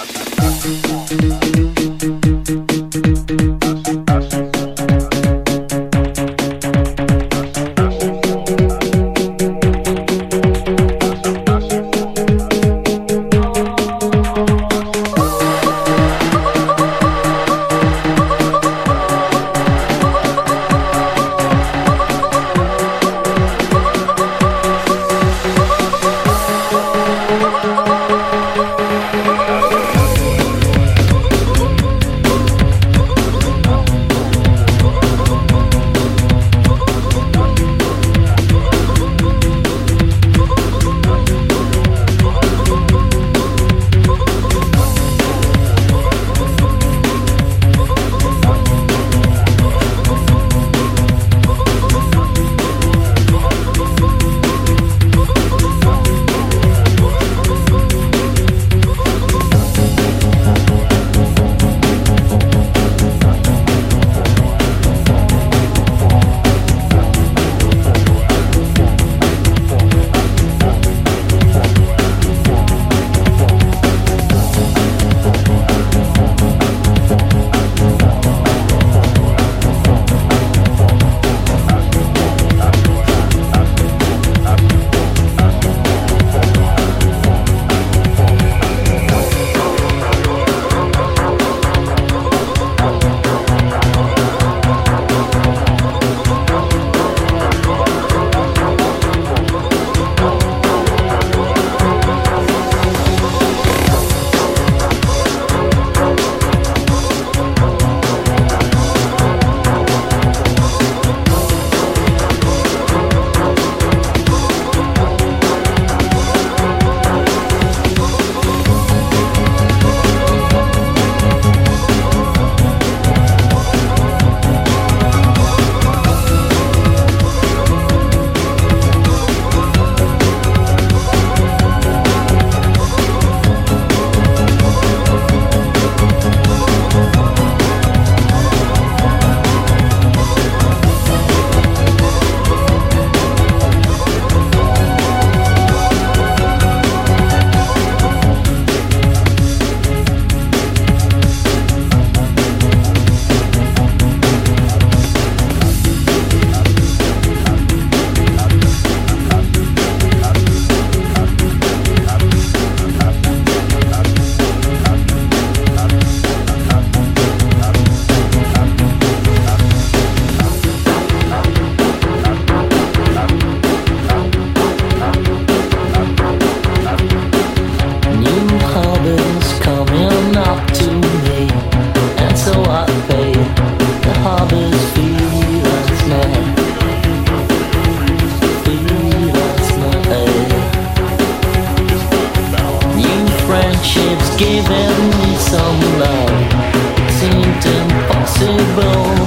Thank you. friendships giving me some love. It seemed impossible.